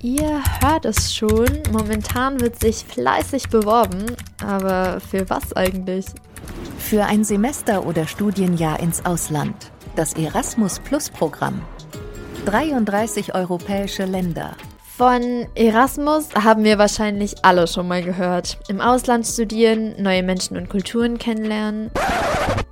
Ihr hört es schon, momentan wird sich fleißig beworben, aber für was eigentlich? Für ein Semester oder Studienjahr ins Ausland. Das Erasmus Plus Programm. 33 europäische Länder. Von Erasmus haben wir wahrscheinlich alle schon mal gehört. Im Ausland studieren, neue Menschen und Kulturen kennenlernen.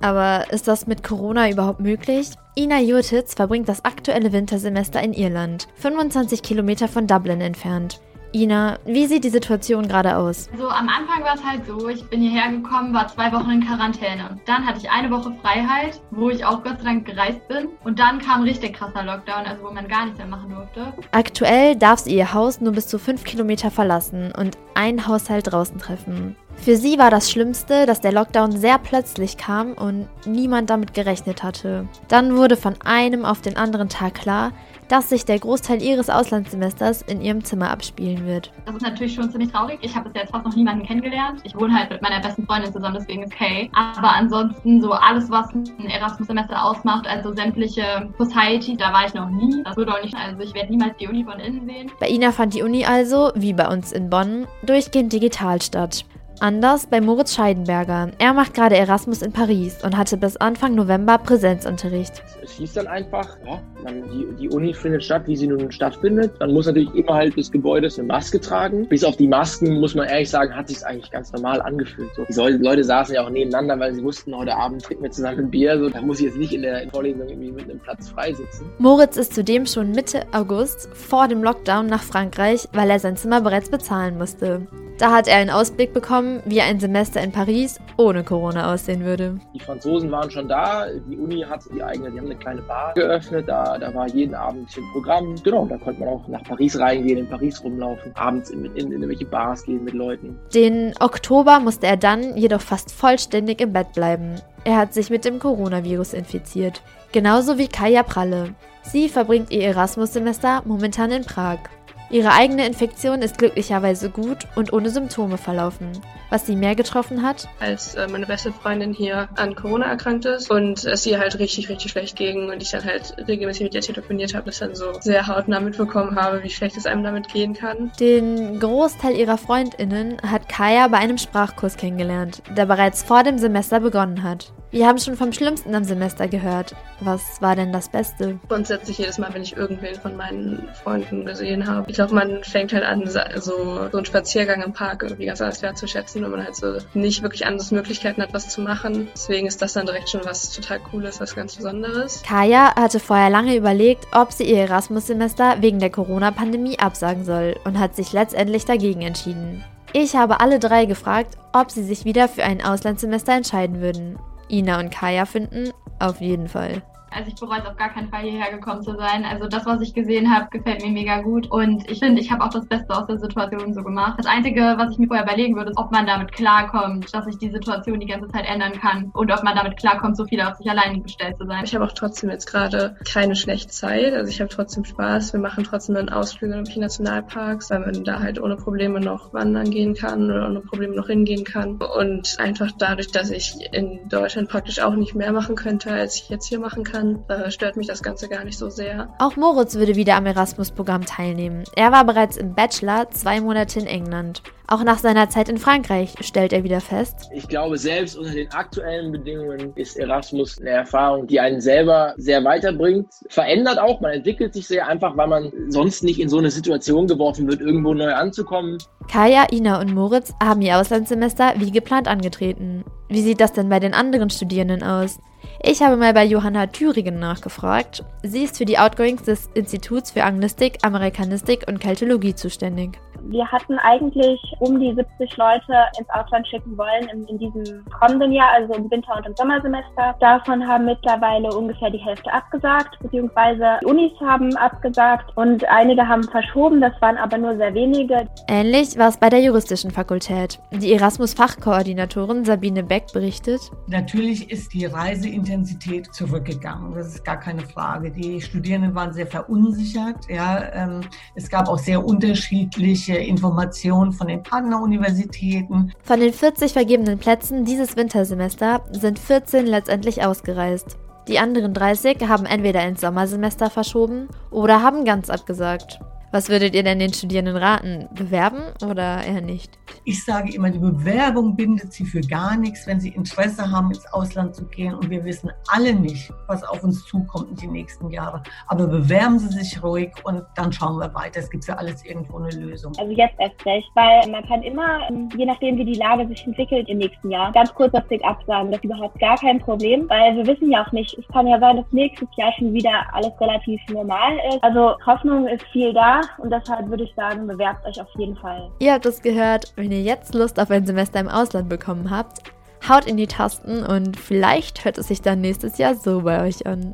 Aber ist das mit Corona überhaupt möglich? Ina Jurtitz verbringt das aktuelle Wintersemester in Irland, 25 Kilometer von Dublin entfernt. Ina, wie sieht die Situation gerade aus? So, am Anfang war es halt so, ich bin hierher gekommen, war zwei Wochen in Quarantäne. Dann hatte ich eine Woche Freiheit, wo ich auch Gott sei Dank gereist bin. Und dann kam richtig krasser Lockdown, also wo man gar nichts mehr machen durfte. Aktuell darf sie ihr Haus nur bis zu fünf Kilometer verlassen und einen Haushalt draußen treffen. Für sie war das Schlimmste, dass der Lockdown sehr plötzlich kam und niemand damit gerechnet hatte. Dann wurde von einem auf den anderen Tag klar, dass sich der Großteil ihres Auslandssemesters in ihrem Zimmer abspielen wird. Das ist natürlich schon ziemlich traurig. Ich habe bis jetzt fast noch niemanden kennengelernt. Ich wohne halt mit meiner besten Freundin zusammen, deswegen ist Kay. Aber ansonsten so alles, was ein Erasmus-Semester ausmacht, also sämtliche Society, da war ich noch nie. Das würde auch nicht, also ich werde niemals die Uni von innen sehen. Bei Ina fand die Uni also, wie bei uns in Bonn, durchgehend digital statt. Anders bei Moritz Scheidenberger. Er macht gerade Erasmus in Paris und hatte bis Anfang November Präsenzunterricht. Es hieß dann einfach, ja, man, die, die Uni findet statt, wie sie nun stattfindet. Man muss natürlich innerhalb des Gebäudes eine Maske tragen. Bis auf die Masken, muss man ehrlich sagen, hat sich eigentlich ganz normal angefühlt. So, die Leute saßen ja auch nebeneinander, weil sie wussten, heute Abend trinken wir zusammen ein Bier. So, da muss ich jetzt nicht in der Vorlesung irgendwie mit einem Platz frei sitzen. Moritz ist zudem schon Mitte August vor dem Lockdown nach Frankreich, weil er sein Zimmer bereits bezahlen musste. Da hat er einen Ausblick bekommen, wie ein Semester in Paris ohne Corona aussehen würde. Die Franzosen waren schon da, die Uni hat die eigene, die haben eine kleine Bar geöffnet, da, da war jeden Abend ein Programm. Genau, da konnte man auch nach Paris reingehen, in Paris rumlaufen, abends in, in, in irgendwelche Bars gehen mit Leuten. Den Oktober musste er dann jedoch fast vollständig im Bett bleiben. Er hat sich mit dem Coronavirus infiziert. Genauso wie Kaya Pralle. Sie verbringt ihr Erasmus-Semester momentan in Prag. Ihre eigene Infektion ist glücklicherweise gut und ohne Symptome verlaufen. Was sie mehr getroffen hat? Als äh, meine beste Freundin hier an Corona erkrankt ist und es ihr halt richtig, richtig schlecht ging und ich dann halt regelmäßig mit ihr telefoniert habe, das dann so sehr hautnah mitbekommen habe, wie schlecht es einem damit gehen kann. Den Großteil ihrer FreundInnen hat Kaya bei einem Sprachkurs kennengelernt, der bereits vor dem Semester begonnen hat. Wir haben schon vom Schlimmsten am Semester gehört. Was war denn das Beste? Grundsätzlich jedes Mal, wenn ich irgendwen von meinen Freunden gesehen habe. Ich glaube, man fängt halt an, so, so einen Spaziergang im Park irgendwie ganz anders wertzuschätzen, wenn man halt so nicht wirklich andere Möglichkeiten hat, was zu machen. Deswegen ist das dann direkt schon was total Cooles, was ganz Besonderes. Kaya hatte vorher lange überlegt, ob sie ihr Erasmus-Semester wegen der Corona-Pandemie absagen soll und hat sich letztendlich dagegen entschieden. Ich habe alle drei gefragt, ob sie sich wieder für ein Auslandssemester entscheiden würden. Ina und Kaya finden, auf jeden Fall. Also ich bereue es auf gar keinen Fall hierher gekommen zu sein. Also das, was ich gesehen habe, gefällt mir mega gut. Und ich finde, ich habe auch das Beste aus der Situation so gemacht. Das Einzige, was ich mir vorher überlegen würde, ist, ob man damit klarkommt, dass sich die Situation die ganze Zeit ändern kann und ob man damit klarkommt, so viel auf sich allein gestellt zu sein. Ich habe auch trotzdem jetzt gerade keine schlechte Zeit. Also ich habe trotzdem Spaß. Wir machen trotzdem dann Ausflüge in die Nationalparks, weil man da halt ohne Probleme noch wandern gehen kann oder ohne Probleme noch hingehen kann. Und einfach dadurch, dass ich in Deutschland praktisch auch nicht mehr machen könnte, als ich jetzt hier machen kann, dann äh, stört mich das Ganze gar nicht so sehr. Auch Moritz würde wieder am Erasmus-Programm teilnehmen. Er war bereits im Bachelor zwei Monate in England. Auch nach seiner Zeit in Frankreich stellt er wieder fest. Ich glaube, selbst unter den aktuellen Bedingungen ist Erasmus eine Erfahrung, die einen selber sehr weiterbringt. Verändert auch, man entwickelt sich sehr einfach, weil man sonst nicht in so eine Situation geworfen wird, irgendwo neu anzukommen. Kaya, Ina und Moritz haben ihr Auslandssemester wie geplant angetreten. Wie sieht das denn bei den anderen Studierenden aus? Ich habe mal bei Johanna Thüringen nachgefragt. Sie ist für die Outgoings des Instituts für Anglistik, Amerikanistik und Keltologie zuständig. Wir hatten eigentlich um die 70 Leute ins Ausland schicken wollen in, in, diesem kommenden Jahr, also im Winter- und im Sommersemester. Davon haben mittlerweile ungefähr die Hälfte abgesagt, beziehungsweise die Unis haben abgesagt und einige haben verschoben, das waren aber nur sehr wenige. Ähnlich war es bei der juristischen Fakultät. Die Erasmus-Fachkoordinatorin Sabine Beck berichtet. Natürlich ist die Reiseintensität zurückgegangen, das ist gar keine Frage. Die Studierenden waren sehr verunsichert. Ja, ähm, es gab auch sehr unterschiedliche Informationen von den Partneruniversitäten. Von den 40 vergebenen Plätzen dieses Wintersemester sind 14 letztendlich ausgereist. Die anderen 30 haben entweder ins Sommersemester verschoben oder haben ganz abgesagt. Was würdet ihr denn den Studierenden raten? Bewerben oder eher nicht? Ich sage immer, die Bewerbung bindet sie für gar nichts, wenn sie Interesse haben, ins Ausland zu gehen. Und wir wissen alle nicht, was auf uns zukommt in die nächsten Jahre. Aber bewerben Sie sich ruhig und dann schauen wir weiter. Es gibt für alles irgendwo eine Lösung. Also jetzt erst recht, weil man kann immer, je nachdem wie die Lage sich entwickelt im nächsten Jahr, ganz kurzfristig absagen. Das ist überhaupt gar kein Problem, weil wir wissen ja auch nicht, es kann ja sein, dass nächstes Jahr schon wieder alles relativ normal ist. Also Hoffnung ist viel da und deshalb würde ich sagen, bewerbt euch auf jeden Fall. Ihr habt es gehört, wenn ihr jetzt Lust auf ein Semester im Ausland bekommen habt, haut in die Tasten und vielleicht hört es sich dann nächstes Jahr so bei euch an.